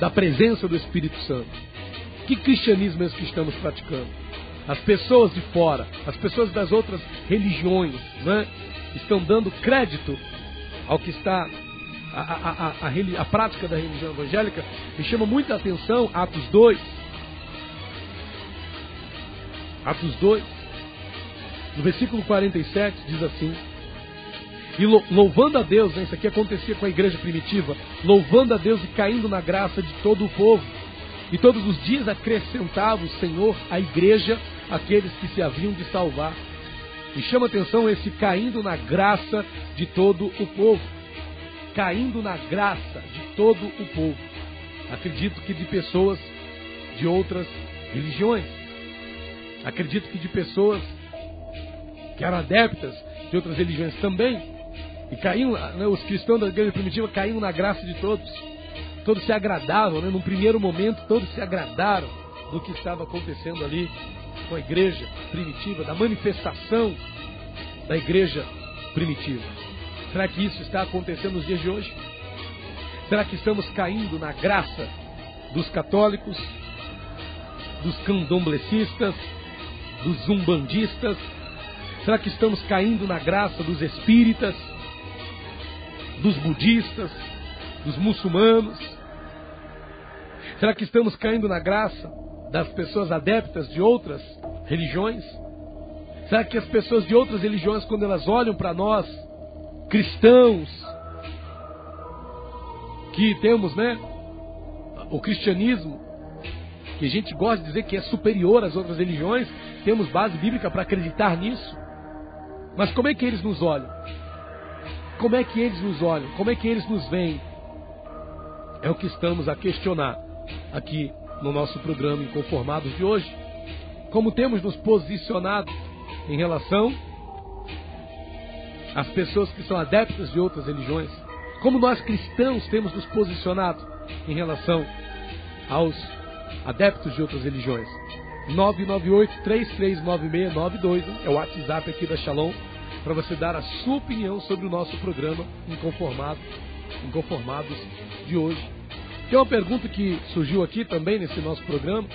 da presença do Espírito Santo. Que cristianismo é esse que estamos praticando? As pessoas de fora, as pessoas das outras religiões, né, estão dando crédito ao que está a, a, a, a, prática da religião evangélica. Me chama muita atenção Atos 2. Atos 2, no versículo 47, diz assim: E louvando a Deus, né, isso aqui acontecia com a igreja primitiva, louvando a Deus e caindo na graça de todo o povo. E todos os dias acrescentava o Senhor à igreja aqueles que se haviam de salvar. E chama atenção esse caindo na graça de todo o povo. Caindo na graça de todo o povo. Acredito que de pessoas de outras religiões. Acredito que de pessoas que eram adeptas de outras religiões também. E caíam, né, os cristãos da igreja primitiva caíram na graça de todos. Todos se agradavam, né? num primeiro momento, todos se agradaram do que estava acontecendo ali com a igreja primitiva, da manifestação da igreja primitiva. Será que isso está acontecendo nos dias de hoje? Será que estamos caindo na graça dos católicos, dos candomblecistas, dos zumbandistas? Será que estamos caindo na graça dos espíritas, dos budistas, dos muçulmanos? Será que estamos caindo na graça das pessoas adeptas de outras religiões? Será que as pessoas de outras religiões, quando elas olham para nós, cristãos, que temos, né, o cristianismo, que a gente gosta de dizer que é superior às outras religiões, temos base bíblica para acreditar nisso? Mas como é que eles nos olham? como é que eles nos olham? Como é que eles nos veem? É o que estamos a questionar aqui no nosso programa Inconformados de hoje. Como temos nos posicionado em relação às pessoas que são adeptas de outras religiões? Como nós cristãos temos nos posicionado em relação aos adeptos de outras religiões? 998-339692 é o WhatsApp aqui da Shalom para você dar a sua opinião sobre o nosso programa Inconformado, Inconformados de hoje. Tem uma pergunta que surgiu aqui também nesse nosso programa: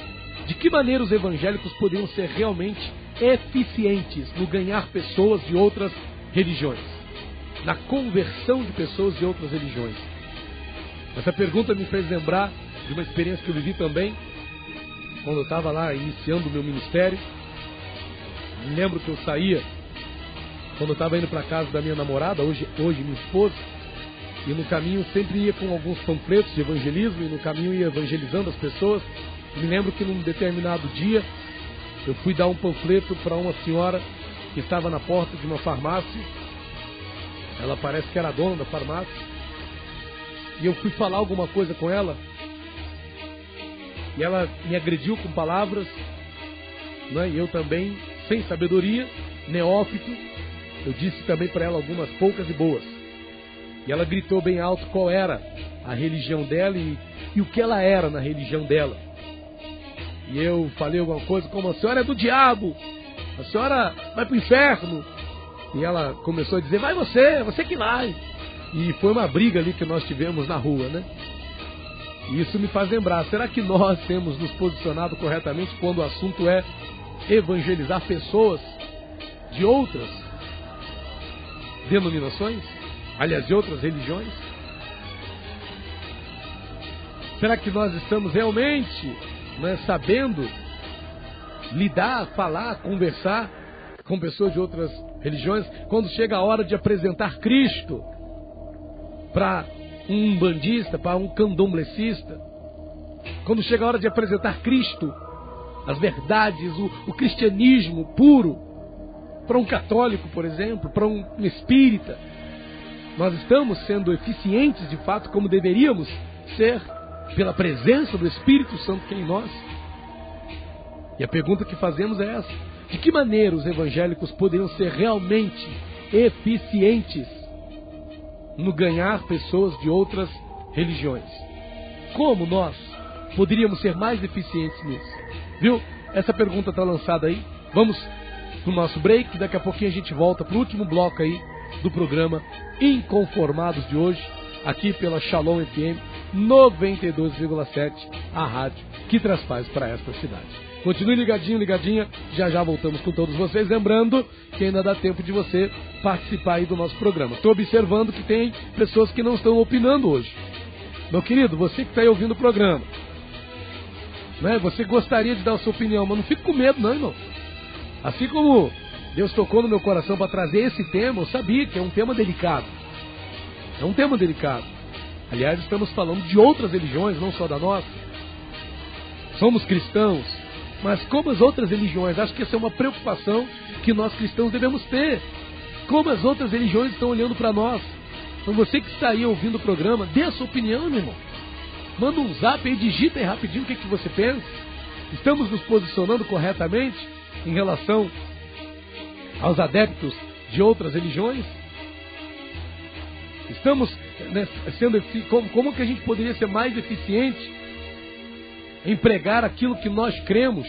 de que maneira os evangélicos poderiam ser realmente eficientes no ganhar pessoas de outras religiões, na conversão de pessoas de outras religiões? Essa pergunta me fez lembrar de uma experiência que eu vivi também quando eu estava lá iniciando o meu ministério. Me lembro que eu saía quando eu estava indo para casa da minha namorada, hoje, hoje minha esposa, e no caminho sempre ia com alguns panfletos de evangelismo, e no caminho ia evangelizando as pessoas. Me lembro que num determinado dia eu fui dar um panfleto para uma senhora que estava na porta de uma farmácia. Ela parece que era dona da farmácia. E eu fui falar alguma coisa com ela. E ela me agrediu com palavras. Né? E eu também, sem sabedoria, neófito, eu disse também para ela algumas poucas e boas. E ela gritou bem alto qual era a religião dela e, e o que ela era na religião dela. E eu falei alguma coisa como a senhora é do diabo, a senhora vai para o inferno. E ela começou a dizer, vai você, você que vai. E foi uma briga ali que nós tivemos na rua, né? E isso me faz lembrar, será que nós temos nos posicionado corretamente quando o assunto é evangelizar pessoas de outras denominações? Aliás, de outras religiões? Será que nós estamos realmente né, sabendo lidar, falar, conversar com pessoas de outras religiões quando chega a hora de apresentar Cristo para um bandista, para um candomblessista? Quando chega a hora de apresentar Cristo, as verdades, o, o cristianismo puro, para um católico, por exemplo, para um espírita. Nós estamos sendo eficientes de fato como deveríamos ser pela presença do Espírito Santo que é em nós? E a pergunta que fazemos é essa: de que maneira os evangélicos poderiam ser realmente eficientes no ganhar pessoas de outras religiões? Como nós poderíamos ser mais eficientes nisso? Viu? Essa pergunta está lançada aí. Vamos no nosso break. Daqui a pouquinho a gente volta para o último bloco aí do programa Inconformados de hoje, aqui pela Shalom FM 92,7, a rádio que traz para esta cidade. Continue ligadinho, ligadinha. Já já voltamos com todos vocês. Lembrando que ainda dá tempo de você participar aí do nosso programa. Estou observando que tem pessoas que não estão opinando hoje. Meu querido, você que está aí ouvindo o programa, né? Você gostaria de dar a sua opinião, mas não fique com medo, não, irmão. Assim como Deus tocou no meu coração para trazer esse tema, eu sabia que é um tema delicado. É um tema delicado. Aliás, estamos falando de outras religiões, não só da nossa. Somos cristãos, mas como as outras religiões, acho que essa é uma preocupação que nós cristãos devemos ter. Como as outras religiões estão olhando para nós. Então você que está aí ouvindo o programa, dê a sua opinião, meu irmão. Manda um zap aí, digita aí rapidinho o que, que você pensa. Estamos nos posicionando corretamente? em relação aos adeptos de outras religiões? Estamos né, sendo como, como que a gente poderia ser mais eficiente em pregar aquilo que nós cremos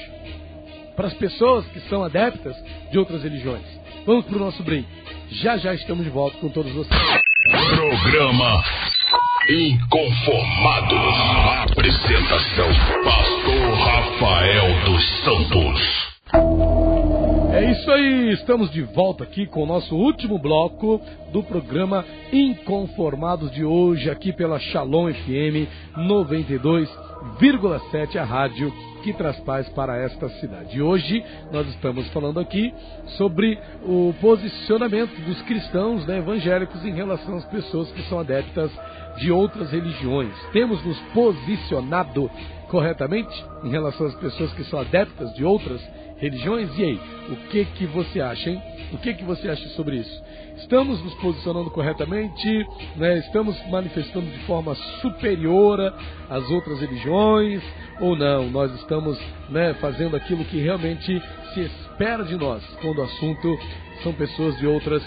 para as pessoas que são adeptas de outras religiões? Vamos para o nosso break. Já já estamos de volta com todos vocês. Programa Inconformados. Apresentação: Pastor Rafael dos Santos. É isso aí, estamos de volta aqui com o nosso último bloco do programa Inconformados de hoje, aqui pela Shalom FM 92,7, a rádio que traz paz para esta cidade. E hoje nós estamos falando aqui sobre o posicionamento dos cristãos né, evangélicos em relação às pessoas que são adeptas de outras religiões. Temos nos posicionado corretamente em relação às pessoas que são adeptas de outras religiões? E aí, o que que você acha, hein? O que que você acha sobre isso? Estamos nos posicionando corretamente, né? estamos manifestando de forma superior às outras religiões ou não? Nós estamos né, fazendo aquilo que realmente se espera de nós quando o assunto são pessoas de outras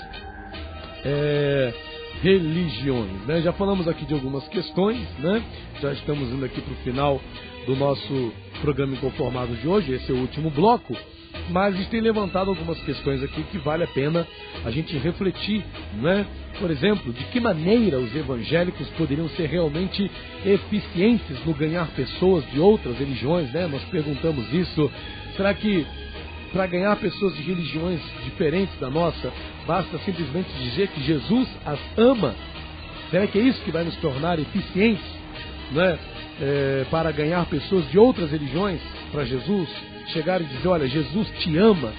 é, religiões. Né? Já falamos aqui de algumas questões, né? já estamos indo aqui para o final do nosso programa Inconformado de hoje, esse é o último bloco mas a gente tem levantado algumas questões aqui que vale a pena a gente refletir, né? Por exemplo, de que maneira os evangélicos poderiam ser realmente eficientes no ganhar pessoas de outras religiões, né? Nós perguntamos isso. Será que para ganhar pessoas de religiões diferentes da nossa, basta simplesmente dizer que Jesus as ama? Será que é isso que vai nos tornar eficientes, né? É, para ganhar pessoas de outras religiões para Jesus? chegar e dizer, olha, Jesus te ama,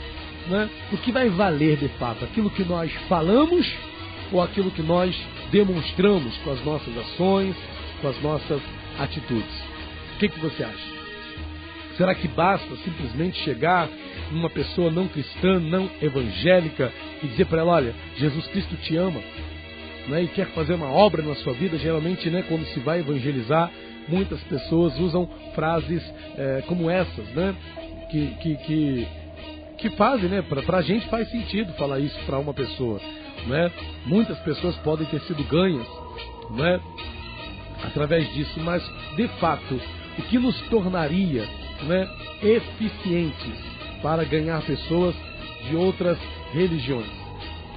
né? o que vai valer de fato? Aquilo que nós falamos ou aquilo que nós demonstramos com as nossas ações, com as nossas atitudes? O que, que você acha? Será que basta simplesmente chegar numa pessoa não cristã, não evangélica e dizer para ela, olha, Jesus Cristo te ama, né, e quer fazer uma obra na sua vida? Geralmente, né, quando se vai evangelizar, muitas pessoas usam frases é, como essas, né? que, que, que, que fazem, né? Para a gente faz sentido falar isso para uma pessoa, né? Muitas pessoas podem ter sido ganhas, né? Através disso, mas de fato, o que nos tornaria, né? Eficientes para ganhar pessoas de outras religiões?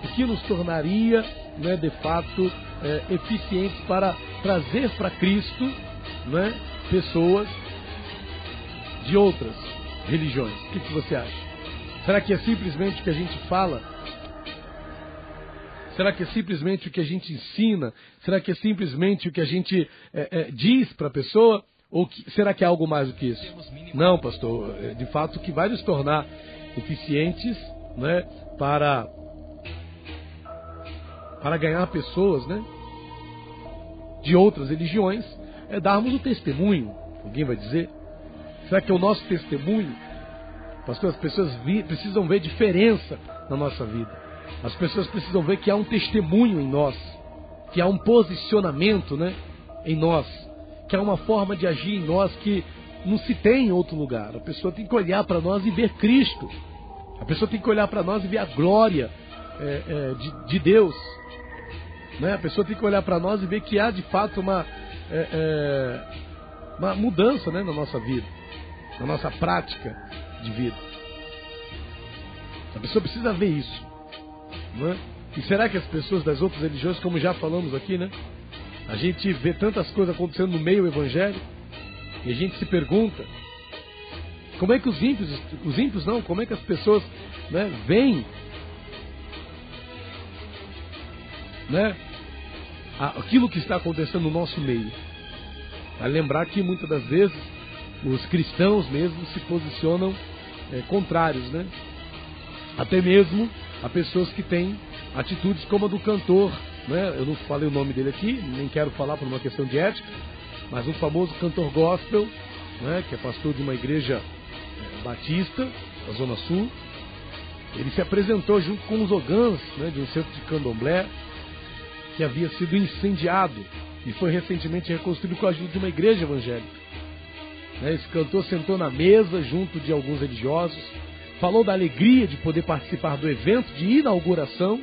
O que nos tornaria, né? De fato, é, eficientes para trazer para Cristo, né? Pessoas de outras religiões. O que, que você acha? Será que é simplesmente o que a gente fala? Será que é simplesmente o que a gente ensina? Será que é simplesmente o que a gente é, é, diz para a pessoa? Ou que, será que é algo mais do que isso? Não, pastor. É, de fato, que vai nos tornar eficientes né, para, para ganhar pessoas né, de outras religiões é darmos o testemunho. Alguém vai dizer? Será que é o nosso testemunho? Pastor, as pessoas vi, precisam ver diferença na nossa vida. As pessoas precisam ver que há um testemunho em nós, que há um posicionamento né, em nós, que há uma forma de agir em nós que não se tem em outro lugar. A pessoa tem que olhar para nós e ver Cristo. A pessoa tem que olhar para nós e ver a glória é, é, de, de, Deus. Né? A pessoa tem que olhar para nós e ver que há de fato uma, é, é uma mudança né, na nossa vida na nossa prática de vida. A pessoa precisa ver isso. Não é? E será que as pessoas das outras religiões, como já falamos aqui, né? A gente vê tantas coisas acontecendo no meio evangélico e a gente se pergunta como é que os ímpios, os ímpios não, como é que as pessoas né, veem né, aquilo que está acontecendo no nosso meio. A lembrar que muitas das vezes os cristãos mesmo se posicionam é, contrários, né? Até mesmo a pessoas que têm atitudes como a do cantor, né? Eu não falei o nome dele aqui, nem quero falar por uma questão de ética, mas um famoso cantor gospel, né? Que é pastor de uma igreja é, batista da Zona Sul. Ele se apresentou junto com os ogãs, né? De um centro de candomblé que havia sido incendiado e foi recentemente reconstruído com a ajuda de uma igreja evangélica. Né? Esse cantor sentou na mesa junto de alguns religiosos, falou da alegria de poder participar do evento de inauguração,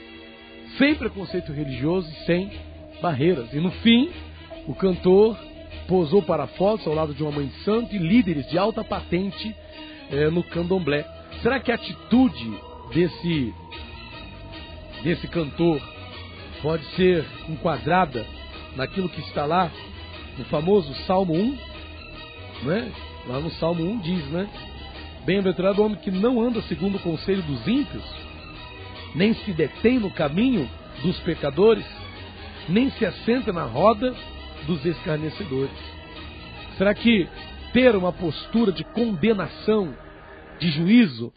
sem preconceito religioso e sem barreiras. E no fim, o cantor posou para fotos ao lado de uma mãe de santo e líderes de alta patente é, no candomblé. Será que a atitude desse, desse cantor pode ser enquadrada naquilo que está lá no famoso Salmo 1? né? Lá no Salmo 1 diz, né? Bem-aventurado o homem que não anda segundo o conselho dos ímpios, nem se detém no caminho dos pecadores, nem se assenta na roda dos escarnecedores. Será que ter uma postura de condenação, de juízo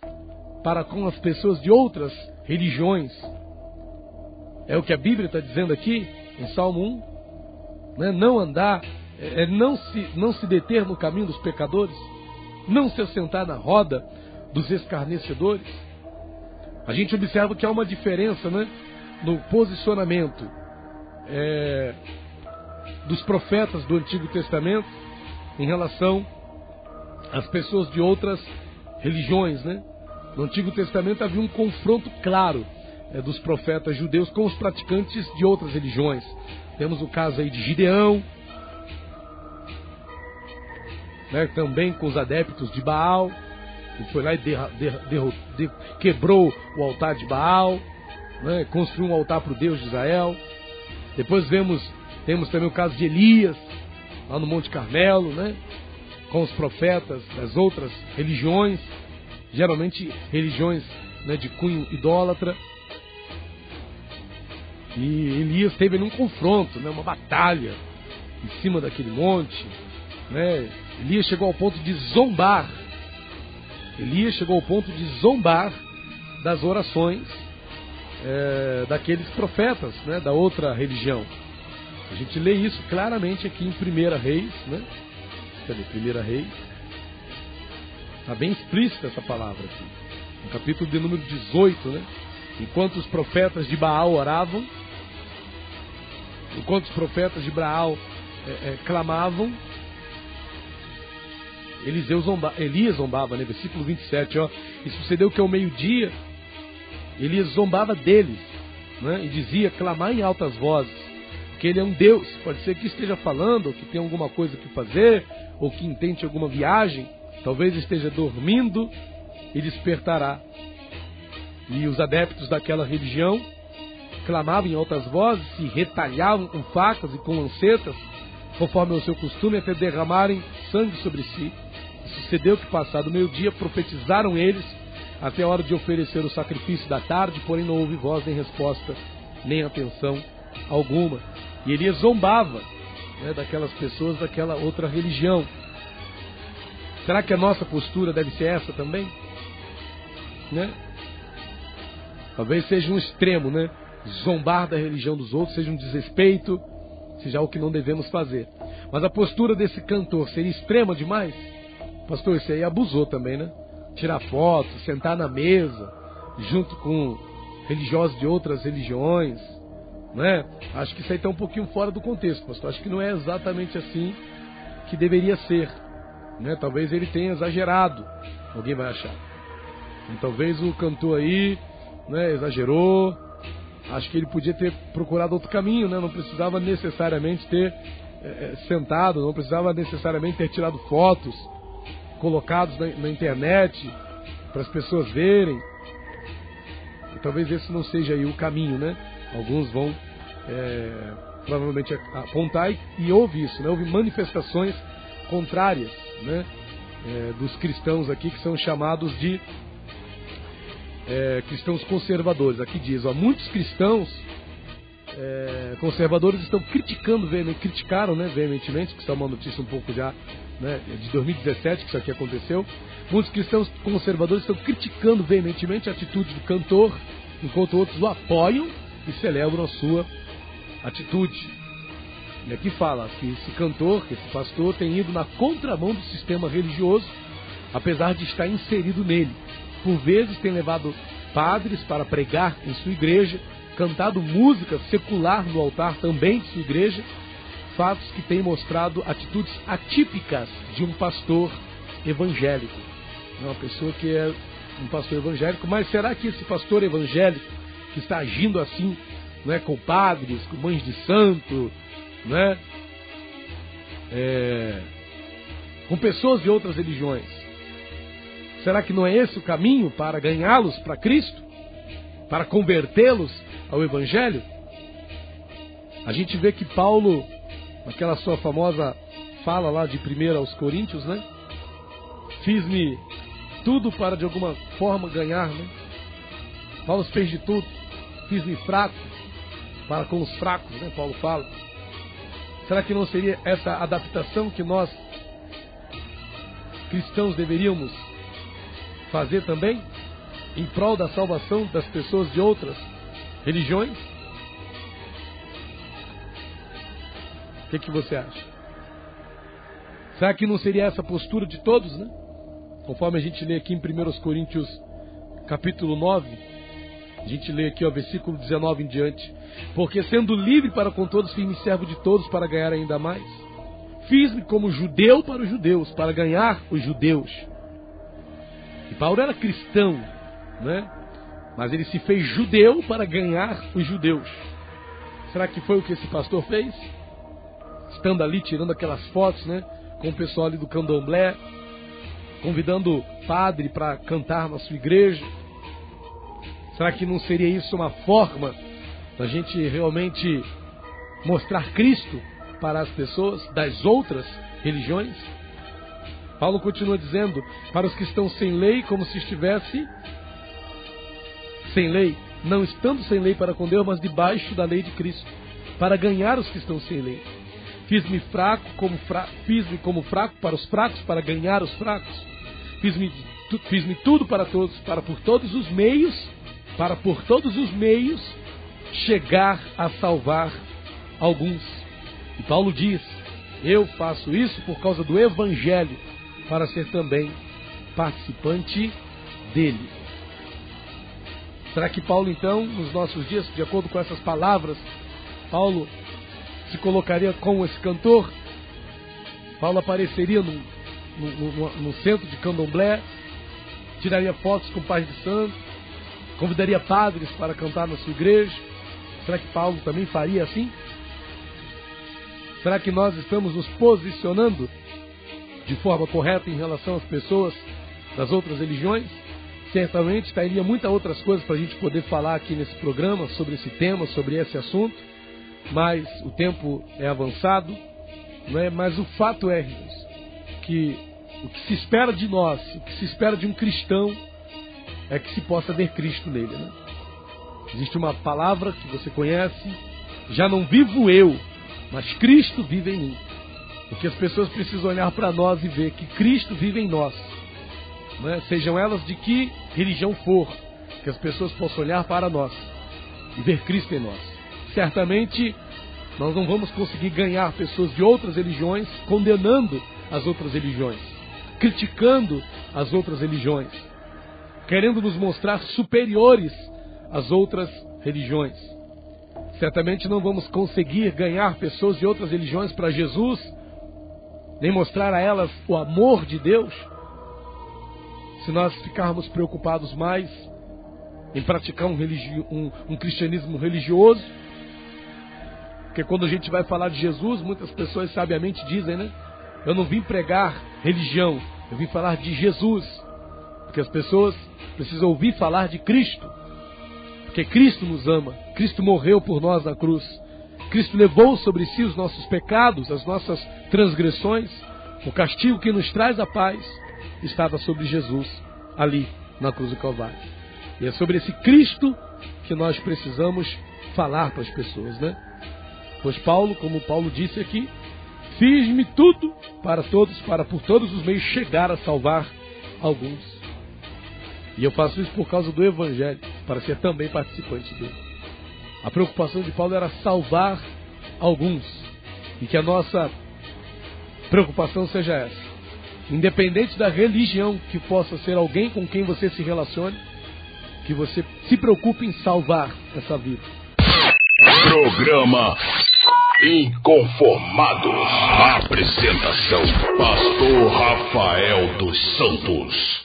para com as pessoas de outras religiões é o que a Bíblia está dizendo aqui em Salmo 1? Né? Não andar é, é não, se, não se deter no caminho dos pecadores, não se assentar na roda dos escarnecedores. A gente observa que há uma diferença né, no posicionamento é, dos profetas do Antigo Testamento em relação às pessoas de outras religiões. Né? No Antigo Testamento havia um confronto claro é, dos profetas judeus com os praticantes de outras religiões. Temos o caso aí de Gideão, né, também com os adeptos de Baal, ele foi lá e derra, derra, derra, quebrou o altar de Baal, né, construiu um altar para o Deus de Israel. Depois vemos, temos também o caso de Elias, lá no Monte Carmelo, né, com os profetas das outras religiões, geralmente religiões né, de cunho idólatra. E Elias teve um confronto, né, uma batalha em cima daquele monte. Né? Elias chegou ao ponto de zombar. Elias chegou ao ponto de zombar das orações é, daqueles profetas né, da outra religião. A gente lê isso claramente aqui em 1 Reis, né? Cadê? 1 Reis. Está bem explícita essa palavra aqui. No capítulo de número 18, né? Enquanto os profetas de Baal oravam, enquanto os profetas de Baal é, é, clamavam, Eliseu zomba, Elias zombava, né? Versículo 27, ó. E sucedeu que ao meio-dia, Elias zombava deles, né? E dizia, clamar em altas vozes, que ele é um Deus. Pode ser que esteja falando, ou que tenha alguma coisa que fazer, ou que intente alguma viagem. Talvez esteja dormindo e despertará. E os adeptos daquela religião clamavam em altas vozes, se retalhavam com facas e com lancetas, conforme o seu costume, até derramarem sangue sobre si. Sucedeu que, passado meio-dia, profetizaram eles até a hora de oferecer o sacrifício da tarde, porém não houve voz nem resposta, nem atenção alguma. E Elias zombava né, daquelas pessoas daquela outra religião. Será que a nossa postura deve ser essa também? Né? Talvez seja um extremo, né? Zombar da religião dos outros seja um desrespeito, seja algo que não devemos fazer. Mas a postura desse cantor seria extrema demais? Pastor, isso aí abusou também, né? Tirar foto, sentar na mesa, junto com religiosos de outras religiões, né? Acho que isso aí está um pouquinho fora do contexto, pastor. Acho que não é exatamente assim que deveria ser. Né? Talvez ele tenha exagerado, alguém vai achar. E talvez o cantor aí né, exagerou, Acho que ele podia ter procurado outro caminho, né? Não precisava necessariamente ter é, sentado, não precisava necessariamente ter tirado fotos, colocados na, na internet para as pessoas verem. E talvez esse não seja aí o caminho, né? Alguns vão é, provavelmente apontar e, e houve isso, né? Houve manifestações contrárias, né? É, dos cristãos aqui que são chamados de é, cristãos conservadores. Aqui diz, ó, muitos cristãos é, conservadores estão criticando, criticaram né, veementemente, que está uma notícia um pouco já né, de 2017 que isso aqui aconteceu. Muitos cristãos conservadores estão criticando veementemente a atitude do cantor, enquanto outros o apoiam e celebram a sua atitude. E aqui fala que esse cantor, que esse pastor, tem ido na contramão do sistema religioso, apesar de estar inserido nele por vezes tem levado padres para pregar em sua igreja, cantado música secular no altar também de sua igreja, fatos que têm mostrado atitudes atípicas de um pastor evangélico. É uma pessoa que é um pastor evangélico, mas será que esse pastor evangélico que está agindo assim, não é, com padres, com mães de santo, não é, é com pessoas de outras religiões, Será que não é esse o caminho para ganhá-los para Cristo? Para convertê-los ao Evangelho? A gente vê que Paulo, naquela sua famosa fala lá de 1 aos Coríntios, né? Fiz-me tudo para de alguma forma ganhar, né? Paulo fez de tudo. Fiz-me fraco para com os fracos, né? Paulo fala. Será que não seria essa adaptação que nós cristãos deveríamos fazer também em prol da salvação das pessoas de outras religiões? O que, que você acha? Será que não seria essa postura de todos, né? conforme a gente lê aqui em 1 Coríntios capítulo 9, a gente lê aqui, ó, versículo 19 em diante. Porque sendo livre para com todos, fiz-me servo de todos para ganhar ainda mais. Fiz-me como judeu para os judeus, para ganhar os judeus. E Paulo era cristão, né? Mas ele se fez judeu para ganhar os judeus. Será que foi o que esse pastor fez? Estando ali tirando aquelas fotos, né? Com o pessoal ali do candomblé, convidando padre para cantar na sua igreja. Será que não seria isso uma forma da gente realmente mostrar Cristo para as pessoas das outras religiões? Paulo continua dizendo: para os que estão sem lei, como se estivesse sem lei, não estando sem lei para com Deus, mas debaixo da lei de Cristo, para ganhar os que estão sem lei. Fiz-me fraco como fra... fiz-me como fraco para os fracos, para ganhar os fracos. Fiz-me fiz-me tudo para todos, para por todos os meios, para por todos os meios chegar a salvar alguns. E Paulo diz: Eu faço isso por causa do evangelho, para ser também participante dele. Será que Paulo, então, nos nossos dias, de acordo com essas palavras, Paulo se colocaria como esse cantor? Paulo apareceria no, no, no, no centro de candomblé, tiraria fotos com pais de santo, convidaria padres para cantar na sua igreja. Será que Paulo também faria assim? Será que nós estamos nos posicionando de forma correta em relação às pessoas das outras religiões? Certamente estaria muitas outras coisas para a gente poder falar aqui nesse programa sobre esse tema, sobre esse assunto, mas o tempo é avançado, não é? Mas o fato é, irmãos, que o que se espera de nós, o que se espera de um cristão, é que se possa ver Cristo nele. Né? Existe uma palavra que você conhece, já não vivo eu, mas Cristo vive em mim. Porque as pessoas precisam olhar para nós e ver que Cristo vive em nós né, sejam elas de que religião for, que as pessoas possam olhar para nós e ver Cristo em nós. Certamente nós não vamos conseguir ganhar pessoas de outras religiões condenando as outras religiões, criticando as outras religiões, querendo nos mostrar superiores às outras religiões. Certamente não vamos conseguir ganhar pessoas de outras religiões para Jesus, nem mostrar a elas o amor de Deus se nós ficarmos preocupados mais em praticar um, um, um cristianismo religioso, porque quando a gente vai falar de Jesus, muitas pessoas sabiamente dizem, né? Eu não vim pregar religião, eu vim falar de Jesus. Porque as pessoas precisam ouvir falar de Cristo. Porque Cristo nos ama, Cristo morreu por nós na cruz. Cristo levou sobre si os nossos pecados, as nossas transgressões, o castigo que nos traz a paz estava sobre Jesus, ali na cruz do Calvário. E é sobre esse Cristo que nós precisamos falar para as pessoas, né? Pois Paulo, como Paulo disse aqui, fiz-me tudo para todos, para por todos os meios chegar a salvar alguns. E eu faço isso por causa do Evangelho, para ser também participante dele. A preocupação de Paulo era salvar alguns. E que a nossa preocupação seja essa independente da religião que possa ser alguém com quem você se relacione, que você se preocupe em salvar essa vida. Programa Inconformados. Apresentação: Pastor Rafael dos Santos.